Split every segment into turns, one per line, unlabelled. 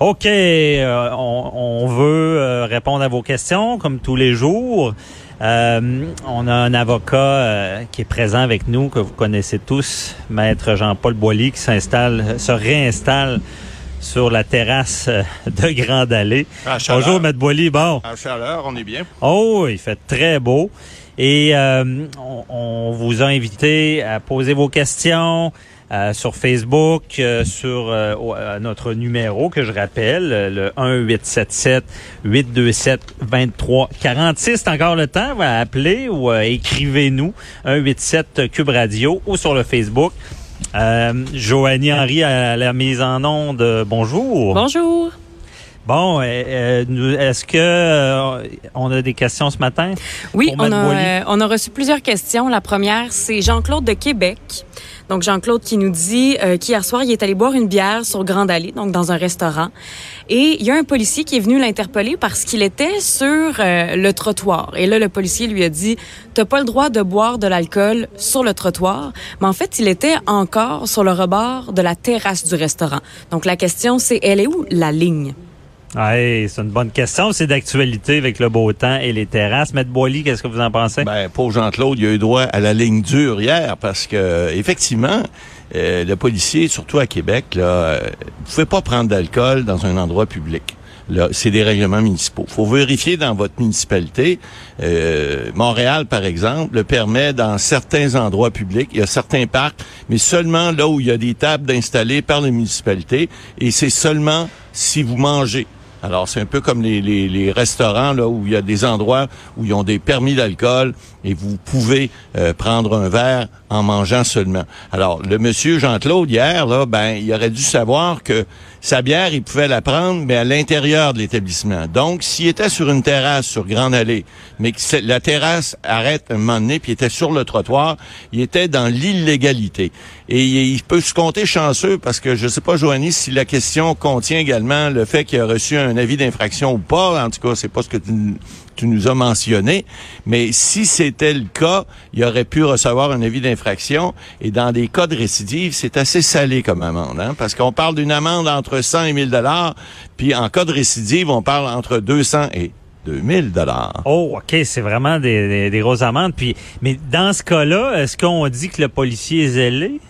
OK, euh, on, on, veut euh, répondre à vos questions comme tous les jours. Euh, on a un avocat qui est présent avec nous, que vous connaissez tous, Maître Jean-Paul Boilly, qui s'installe, se réinstalle sur la terrasse de Grande Allée. Bonjour, Maître Boilly. Bon.
À chaleur, on est bien.
Oh, il fait très beau. Et on, on, vous a invité à poser vos questions, euh, sur Facebook, euh, sur euh, notre numéro que je rappelle, le 1877 827 23 46. C'est encore le temps, va appeler ou écrivez-nous 187 Cube Radio ou sur le Facebook. Joanie Henry à la mise en onde. bonjour.
Bonjour.
Bon, est-ce que on a des questions ce matin?
Oui, on a, on a reçu plusieurs questions. La première, c'est Jean-Claude de Québec. Donc Jean-Claude qui nous dit euh, qu'hier soir, il est allé boire une bière sur Grande Allée, donc dans un restaurant. Et il y a un policier qui est venu l'interpeller parce qu'il était sur euh, le trottoir. Et là, le policier lui a dit, t'as pas le droit de boire de l'alcool sur le trottoir. Mais en fait, il était encore sur le rebord de la terrasse du restaurant. Donc la question, c'est, elle est où la ligne?
Oui, c'est une bonne question. C'est d'actualité avec le beau temps et les terrasses. Maître Boily, qu'est-ce que vous en pensez?
Ben, pour Jean-Claude, il a eu droit à la ligne dure hier parce que, effectivement, euh, le policier, surtout à Québec, là, euh, vous pouvez pas prendre d'alcool dans un endroit public. C'est des règlements municipaux. faut vérifier dans votre municipalité. Euh, Montréal, par exemple, le permet dans certains endroits publics. Il y a certains parcs, mais seulement là où il y a des tables installées par les municipalités. Et c'est seulement si vous mangez alors, c'est un peu comme les, les, restaurants là où il y a des endroits où ils ont des permis d'alcool et vous pouvez euh, prendre un verre en mangeant seulement. Alors, le monsieur Jean-Claude hier là, ben, il aurait dû savoir que sa bière, il pouvait la prendre, mais à l'intérieur de l'établissement. Donc, s'il était sur une terrasse sur Grande Allée, mais que la terrasse arrête un moment donné, puis il était sur le trottoir, il était dans l'illégalité. Et il peut se compter chanceux parce que je sais pas, Joanie, si la question contient également le fait qu'il a reçu un avis d'infraction ou pas. En tout cas, c'est pas ce que tu nous as mentionné. Mais si c'était le cas, il aurait pu recevoir un avis d'infraction. Et dans des cas de récidive, c'est assez salé comme amende, hein? parce qu'on parle d'une amende entre 100 et 1000 dollars. Puis en cas de récidive, on parle entre 200 et 2000 dollars.
Oh, OK, c'est vraiment des, des, grosses amendes. Puis, mais dans ce cas-là, est-ce qu'on dit que le policier est zélé?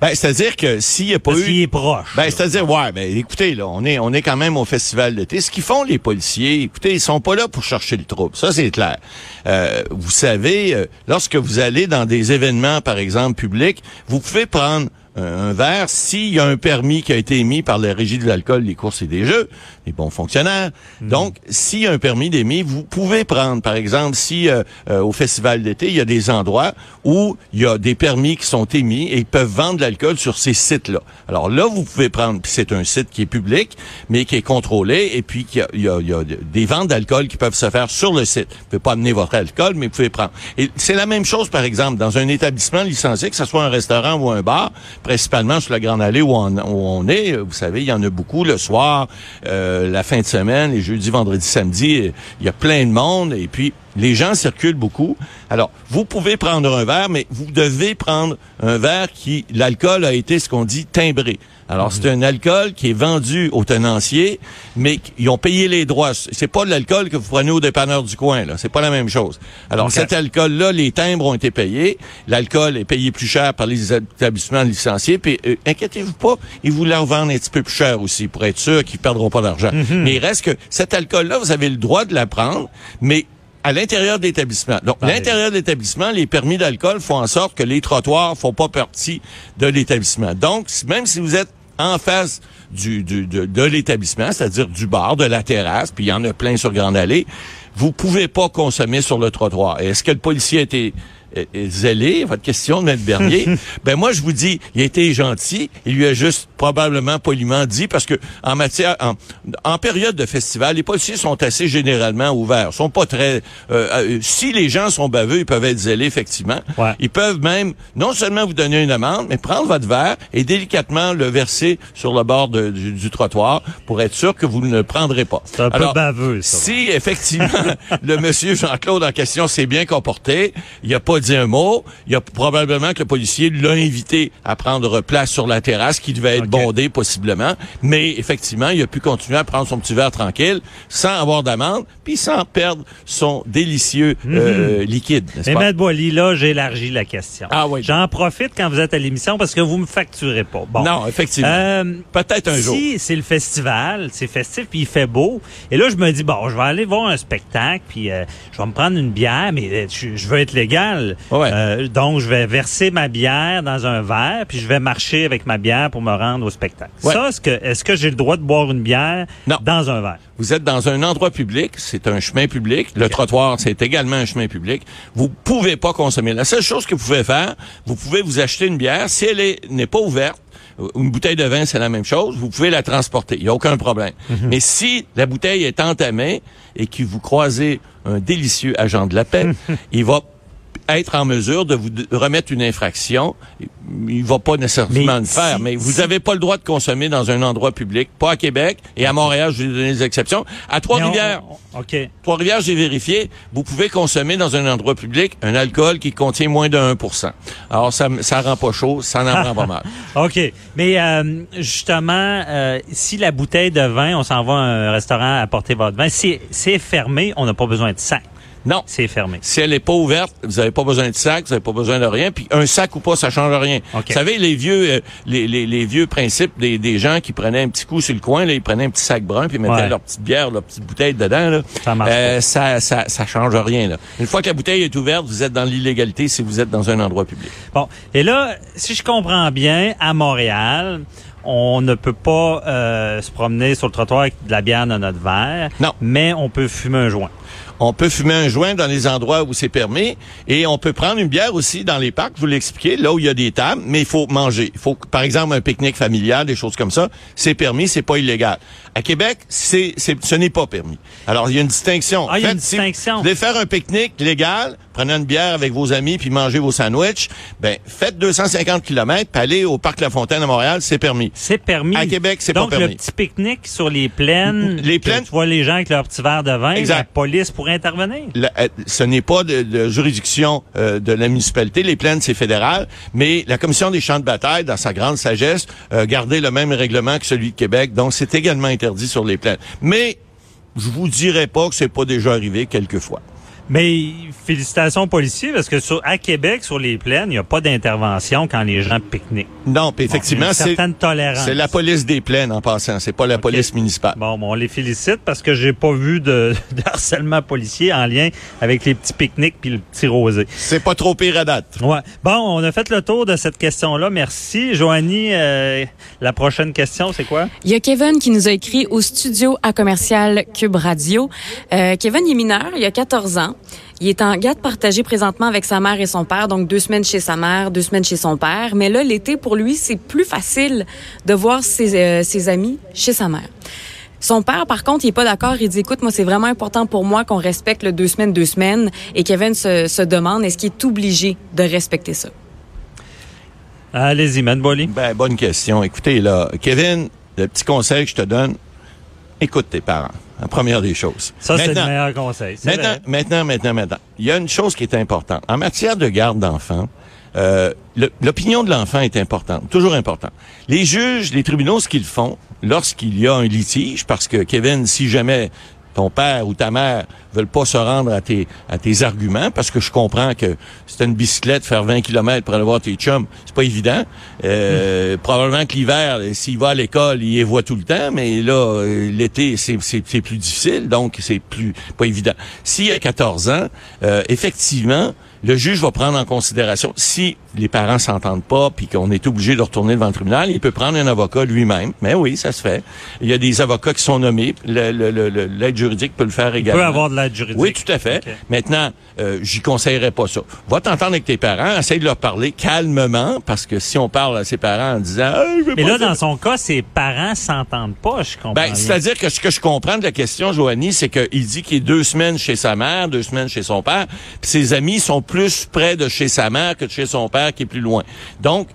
Ben, c'est-à-dire que s'il n'y a pas
Parce eu... est proche.
Ben, c'est-à-dire, ouais, ben, écoutez, là, on est, on est quand même au festival d'été. Ce qu'ils font, les policiers, écoutez, ils sont pas là pour chercher le trouble. Ça, c'est clair. Euh, vous savez, euh, lorsque vous allez dans des événements, par exemple, publics, vous pouvez prendre un verre s'il y a un permis qui a été émis par la Régie de l'alcool, les courses et des jeux, les bons fonctionnaires. Donc, s'il y a un permis d'émis, vous pouvez prendre, par exemple, si euh, euh, au festival d'été, il y a des endroits où il y a des permis qui sont émis et ils peuvent vendre de l'alcool sur ces sites-là. Alors là, vous pouvez prendre, c'est un site qui est public, mais qui est contrôlé, et puis il y a, y a, des ventes d'alcool qui peuvent se faire sur le site. Vous pouvez pas amener votre alcool, mais vous pouvez prendre. Et c'est la même chose, par exemple, dans un établissement licencié, que ce soit un restaurant ou un bar, principalement sur la Grande Allée où on, est. Vous savez, il y en a beaucoup le soir, euh, la fin de semaine, les jeudis, vendredis, samedis. Il y a plein de monde et puis les gens circulent beaucoup. Alors, vous pouvez prendre un verre, mais vous devez prendre un verre qui, l'alcool a été ce qu'on dit timbré. Alors, c'est un alcool qui est vendu au tenancier, mais ils ont payé les droits. C'est pas de l'alcool que vous prenez au dépanneur du coin, là. C'est pas la même chose. Alors, cet alcool-là, les timbres ont été payés. L'alcool est payé plus cher par les établissements licenciés. Puis, euh, inquiétez-vous pas, ils vous la revendent un petit peu plus cher aussi, pour être sûr qu'ils perdront pas d'argent. Mhm. Mais il reste que cet alcool-là, vous avez le droit de la prendre, mais à l'intérieur de l'établissement. Donc, l'intérieur de l'établissement, les permis d'alcool font en sorte que les trottoirs font pas partie de l'établissement. Donc, même si vous êtes en face du, du de, de l'établissement, c'est-à-dire du bar, de la terrasse, puis il y en a plein sur Grande Allée, vous pouvez pas consommer sur le trottoir. Est-ce que le policier a été zélé, votre question M. Bernier, ben moi je vous dis, il a été gentil, il lui a juste probablement poliment dit parce que en matière en, période de festival, les policiers sont assez généralement ouverts, sont pas très euh, euh, si les gens sont baveux, ils peuvent être zélés effectivement. Ils peuvent même non seulement vous donner une amende, mais prendre votre verre et délicatement le verser sur le bord du, trottoir pour être sûr que vous ne le prendrez pas.
C'est un peu baveux ça.
Si effectivement le monsieur Jean-Claude en question s'est bien comporté. Il a pas dit un mot. Il a probablement que le policier l'a invité à prendre place sur la terrasse qui devait être bondée possiblement. Mais effectivement, il a pu continuer à prendre son petit verre tranquille sans avoir d'amende puis sans perdre son délicieux euh, liquide, n'est-ce
Mais
pas?
Maître Boily, là, j'élargis la question.
Ah oui.
J'en profite quand vous êtes à l'émission parce que vous me facturez pas. Bon.
Non, effectivement.
Euh,
Peut-être un
si
jour.
c'est le festival, c'est festif, puis il fait beau. Et là, je me dis, bon, je vais aller voir un spectacle, puis euh, je vais me prendre une bière, mais je, je veux être légal.
Ouais.
Euh, donc, je vais verser ma bière dans un verre, puis je vais marcher avec ma bière pour me rendre au spectacle.
Ouais.
Ça, est-ce que, est-ce que j'ai le droit de boire une bière
Non.
dans un verre?
Vous êtes dans un endroit public, c'est un chemin public. Le trottoir, c'est également un chemin public. Vous pouvez pas consommer. La seule chose que vous pouvez faire, vous pouvez vous acheter une bière. Si elle est- n'est pas ouverte, euh, une bouteille de vin, c'est la même chose. Vous pouvez la transporter. Il n'y a aucun problème. Mais si la bouteille est entamée et que vous croisez un délicieux agent de la paix, il va être en mesure de vous remettre une infraction. Il va pas nécessairement
Mais
le faire,
si-
mais vous
si-
n'avez pas le droit de consommer dans un endroit public, pas à Québec et à Montréal, je vais donner des exceptions. À Trois-Rivières. Trois-Rivières, j'ai vérifié, vous pouvez consommer dans un endroit public un alcool qui contient moins de 1% Alors, ça, ça rend pas chaud, ça n'en rend pas mal.
OK. Mais euh, justement, euh, si la bouteille de vin, on s'en va à un restaurant apporter votre vin, si c'est fermé, on n'a pas besoin de sac.
Non.
C'est fermé.
Si elle n'est pas ouverte, vous n'avez pas besoin de sac, vous n'avez pas besoin de rien. Puis un sac ou pas, ça change rien.
OK.
Vous savez, les vieux, euh, les, les, les vieux principes des, des gens qui prenaient un petit coup sur le coin, là, ils prenaient un petit sac brun puis ils mettaient
Ouais.
leur petite bière, leur petite bouteille dedans. Là.
Ça marche
Euh, ça, ça, ça change rien. Là. Une fois que la bouteille est ouverte, vous êtes dans l'illégalité si vous êtes dans un endroit public.
Bon. Et là, si je comprends bien, à Montréal, on ne peut pas euh, se promener sur le trottoir avec de la bière dans notre verre.
Non.
Mais on peut fumer un joint.
On peut fumer un joint dans les endroits où c'est permis et on peut prendre une bière aussi dans les parcs, vous l'expliquez, là où il y a des tables, mais il faut manger. Il faut, par exemple, un pique-nique familial, des choses comme ça, c'est permis, c'est pas illégal. À Québec, c'est, c'est, ce n'est pas permis. Alors, il y a une distinction.
Ah, il y a une
si
distinction.
Vous voulez faire un pique-nique légal, prenez une bière avec vos amis puis mangez vos sandwichs, ben, faites 250 km puis allez au Parc La Fontaine à Montréal, c'est permis.
C'est permis.
À Québec, c'est pas
Donc, le
permis.
petit pique-nique sur les plaines.
Les plaines-
Tu vois les gens avec leur petit verre de vin.
Exact.
La police
euh, ce n'est pas de, de juridiction euh, de la municipalité. Les plaines, c'est fédéral. Mais la Commission des champs de bataille, dans sa grande sagesse, euh, gardait le même règlement que celui de Québec. Donc, c'est également interdit sur les plaines. Mais je vous dirais pas que c'est pas déjà arrivé quelquefois.
Mais félicitations aux policiers parce que sur, à Québec, sur les plaines, il n'y a pas d'intervention quand les gens pique-niquent.
Non, puis effectivement, c'est
certaine tolérance.
c'est la police des plaines en passant. C'est pas la police municipale.
Bon, bon, on les félicite parce que j'ai pas vu de, de harcèlement policier en lien avec les petits pique-niques puis le petit rosé.
C'est pas trop pire à date.
Ouais. Bon, on a fait le tour de cette question-là. Merci. Joanie, euh, la prochaine question, c'est quoi?
Il y a Kevin qui nous a écrit au studio à commercial Cube Radio. Euh, Kevin il est mineur, il a 14 ans. Il est en garde partagée présentement avec sa mère et son père, donc deux semaines chez sa mère, deux semaines chez son père. Mais là, l'été, pour lui, c'est plus facile de voir ses, euh, ses amis chez sa mère. Son père, par contre, il est pas d'accord. Il dit, écoute, moi, c'est vraiment important pour moi qu'on respecte le deux semaines, deux semaines. Et Kevin se, se demande, est-ce qu'il est obligé de respecter ça?
Allez-y, Bolly.
Ben, bonne question. Écoutez, là, Kevin, le petit conseil que je te donne, écoute tes parents. La première des choses.
Ça, c'est le
Maintenant-
meilleur conseil.
Maintenant,
vrai.
maintenant, maintenant, maintenant. Il y a une chose qui est importante. En matière de garde d'enfants, euh, l'opinion de l'enfant est importante, toujours importante. Les juges, les tribunaux, ce qu'ils font lorsqu'il y a un litige, parce que Kevin, si jamais ton père ou ta mère veulent pas se rendre à tes, à tes arguments, parce que je comprends que c'est une bicyclette, faire 20 km pour aller voir tes chums, c'est pas évident. Euh, Probablement que l'hiver, s'il va à l'école, il les voit tout le temps, mais là, euh, l'été, c'est c'est- c'est plus difficile, donc c'est plus pas évident. S'il a 14 ans, euh, effectivement, le juge va prendre en considération, si les parents s'entendent pas, puis qu'on est obligé de retourner devant le tribunal, il peut prendre un avocat lui-même. Mais oui, ça se fait. Il y a des avocats qui sont nommés. Le- le- le- le- L'aide juridique peut le faire
Il
également.
peut avoir de l'aide juridique.
Oui, tout à fait. Maintenant, euh, j'y conseillerais pas ça. Va t'entendre avec tes parents, essaye de leur parler calmement, parce que si on parle à ses parents en disant, Ah, je veux
Mais
pas
là,
faire
dans son cas, ses parents s'entendent pas, je comprends.
ben, c'est-à-dire que ce que je comprends de la question, Joanie, c'est qu'il dit qu'il est deux semaines chez sa mère, deux semaines chez son père, puis ses amis sont plus près de chez sa mère que de chez son père qui est plus loin. Donc,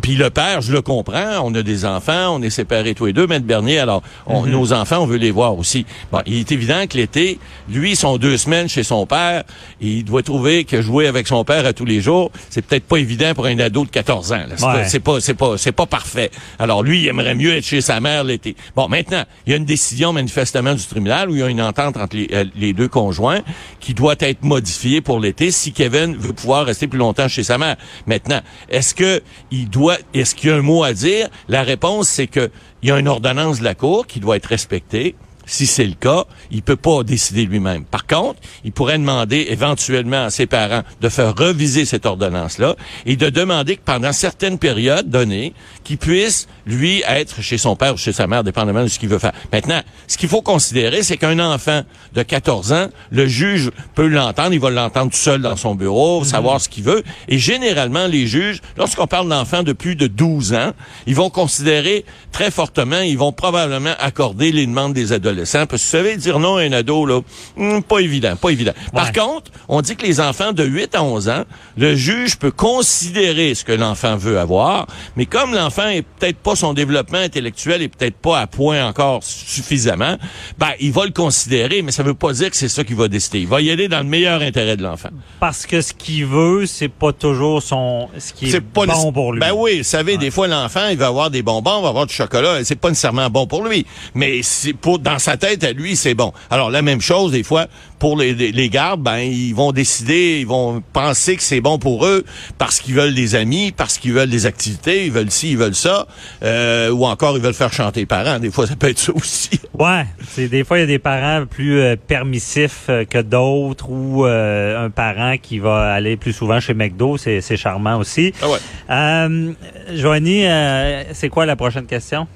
puis le père, je le comprends, on a des enfants, on est séparés tous les deux, Maître Bernier, alors on,
Mhm.
nos enfants, on veut les voir aussi. Bon, il est évident que l'été, lui, sont deux semaines chez son père, et il doit trouver que jouer avec son père à tous les jours, c'est peut-être pas évident pour un ado de 14 ans. C'est
Ouais.
pas- C'est pas, c'est pas, c'est pas parfait. Alors lui, il aimerait mieux être chez sa mère l'été. Bon, maintenant, il y a une décision manifestement du tribunal où il y a une entente entre les, euh, les deux conjoints qui doit être modifiée pour l'été si Kevin veut pouvoir rester plus longtemps chez sa mère. Maintenant, est-ce que il doit, est-ce qu'il y a un mot à dire? La réponse, c'est que il y a une ordonnance de la cour qui doit être respectée. Si c'est le cas, il peut pas décider lui-même. Par contre, il pourrait demander éventuellement à ses parents de faire reviser cette ordonnance-là et de demander que pendant certaines périodes données, qu'il puisse, lui, être chez son père ou chez sa mère, dépendamment de ce qu'il veut faire. Maintenant, ce qu'il faut considérer, c'est qu'un enfant de 14 ans, le juge peut l'entendre, il va l'entendre tout seul dans son bureau, savoir ce qu'il veut. Et généralement, les juges, lorsqu'on parle d'enfants de plus de 12 ans, ils vont considérer très fortement, ils vont probablement accorder les demandes des adolescents. Parce que vous savez, dire non à un ado, là, hum, pas évident, pas évident. Par contre, on dit que les enfants de 8 à 11 ans, le juge peut considérer ce que l'enfant veut avoir, mais comme l'enfant est peut-être pas son développement intellectuel est peut-être pas à point encore suffisamment, ben il va le considérer, mais ça veut pas dire que c'est ça qu'il va décider. Il va y aller dans le meilleur intérêt de l'enfant.
Parce que ce qu'il veut, c'est pas toujours son ce qui est,
pas
bon pour lui.
Ben oui, vous savez, des fois l'enfant, il va avoir des bonbons, il va avoir du chocolat, c'est pas nécessairement bon pour lui, mais c'est pour dans sa tête à lui, c'est bon. Alors la même chose des fois pour les, les, les gardes, ben ils vont décider, ils vont penser que c'est bon pour eux parce qu'ils veulent des amis, parce qu'ils veulent des activités, ils veulent ci, ils veulent ça, euh, ou encore ils veulent faire chanter les parents. Des fois, ça peut être ça aussi.
Ouais, c'est des fois il y a des parents plus euh, permissifs euh, que d'autres ou euh, un parent qui va aller plus souvent chez McDo, c'est c'est charmant aussi.
Ah ouais.
Euh, Joanie, euh, c'est quoi la prochaine question?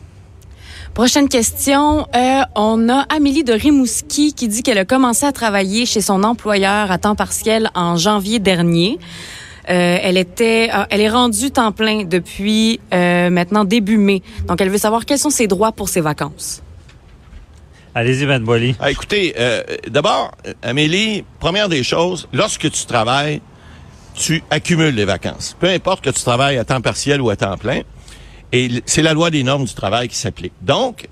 Prochaine question. Euh, on a Amélie de Rimouski qui dit qu'elle a commencé à travailler chez son employeur à temps partiel en janvier dernier. Euh, elle était, euh, elle est rendue temps plein depuis euh, maintenant début mai. Donc, elle veut savoir quels sont ses droits pour ses vacances.
Allez-y, Ben Boily.
Ah, écoutez, euh, d'abord, Amélie, première des choses, lorsque tu travailles, tu accumules les vacances. Peu importe que tu travailles à temps partiel ou à temps plein. Et c'est la loi des normes du travail qui s'applique. Donc,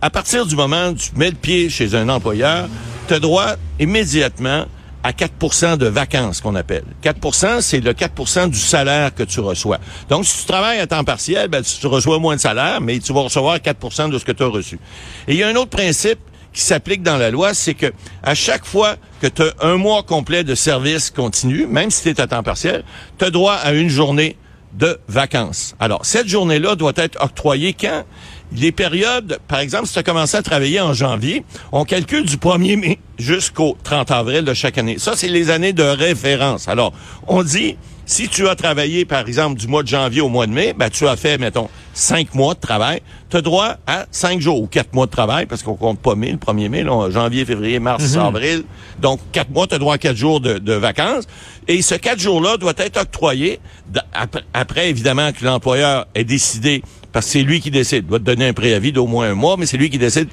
à partir du moment où tu mets le pied chez un employeur, tu as droit immédiatement à 4% de vacances qu'on appelle. 4% c'est le 4% du salaire que tu reçois. Donc, si tu travailles à temps partiel, ben, tu reçois moins de salaire, mais tu vas recevoir 4% de ce que tu as reçu. Et il y a un autre principe qui s'applique dans la loi, c'est que à chaque fois que tu as un mois complet de service continu, même si tu es à temps partiel, tu as droit à une journée de vacances. Alors, cette journée-là doit être octroyée quand? Les périodes, par exemple, si tu as commencé à travailler en janvier, on calcule du 1er mai jusqu'au 30 avril de chaque année. Ça, c'est les années de référence. Alors, on dit, si tu as travaillé, par exemple, du mois de janvier au mois de mai, ben, tu as fait, mettons, cinq mois de travail, tu as droit à cinq jours ou quatre mois de travail, parce qu'on compte pas mai, le 1er mai, là, janvier, février, mars, avril. Donc, quatre mois, tu as droit à quatre jours de, de vacances. Et ce quatre jours-là doit être octroyé après, évidemment, que l'employeur ait décidé, parce que c'est lui qui décide, doit te donner un préavis d'au moins un mois, mais c'est lui qui décide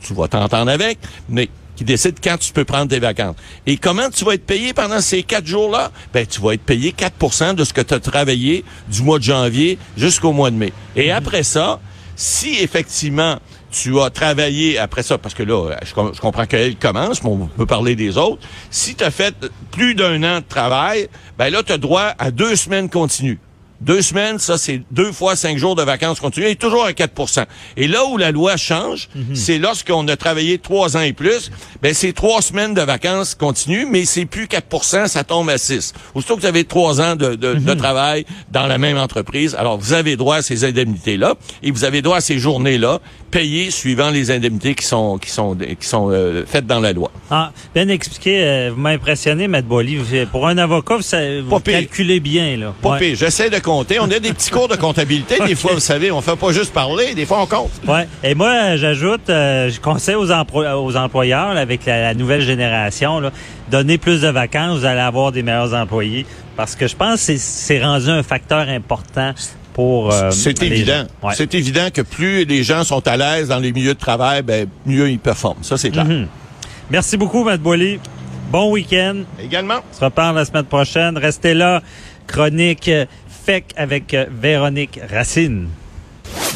tu vas t'entendre avec, mais qui décide quand tu peux prendre tes vacances. Et comment tu vas être payé pendant ces quatre jours-là? Ben, tu vas être payé 4% de ce que tu as travaillé du mois de janvier jusqu'au mois de mai. Et après ça, si effectivement tu as travaillé après ça, parce que là, je comprends qu'elle commence, mais on peut parler des autres. Si tu as fait plus d'un an de travail, ben là, tu as droit à deux semaines continues. Deux semaines, ça, c'est deux fois cinq jours de vacances continues et toujours à 4% Et là où la loi change, c'est lorsqu'on a travaillé trois ans et plus, ben c'est trois semaines de vacances continues, mais c'est plus 4% ça tombe à 6. Aussitôt que vous avez trois ans de, de, de travail dans la même entreprise, alors vous avez droit à ces indemnités-là et vous avez droit à ces journées-là payées suivant les indemnités qui sont qui sont qui sont euh, faites dans la loi.
Ah, bien expliqué, euh, vous m'avez impressionné, Matt Boily. Pour un avocat, vous, savez- vous calculez bien. Là.
Pas
Ouais.
pire. J'essaie de compter. On a des petits cours de comptabilité. Des fois, vous savez, on fait pas juste parler. Des fois, on compte.
Ouais. Et moi, j'ajoute, euh, je conseille aux, emplo- aux employeurs, là, avec la, la nouvelle génération, là, donner plus de vacances, vous allez avoir des meilleurs employés. Parce que je pense que c'est- rendu un facteur important pour euh,
C'est évident.
Ouais.
C'est évident que plus les gens sont à l'aise dans les milieux de travail, ben, mieux ils performent. Ça, c'est clair.
Mhm. Merci beaucoup, Matt Boily. Bon week-end.
Également.
On se reparle la semaine prochaine. Restez là. Chronique euh, avec Véronique Racine.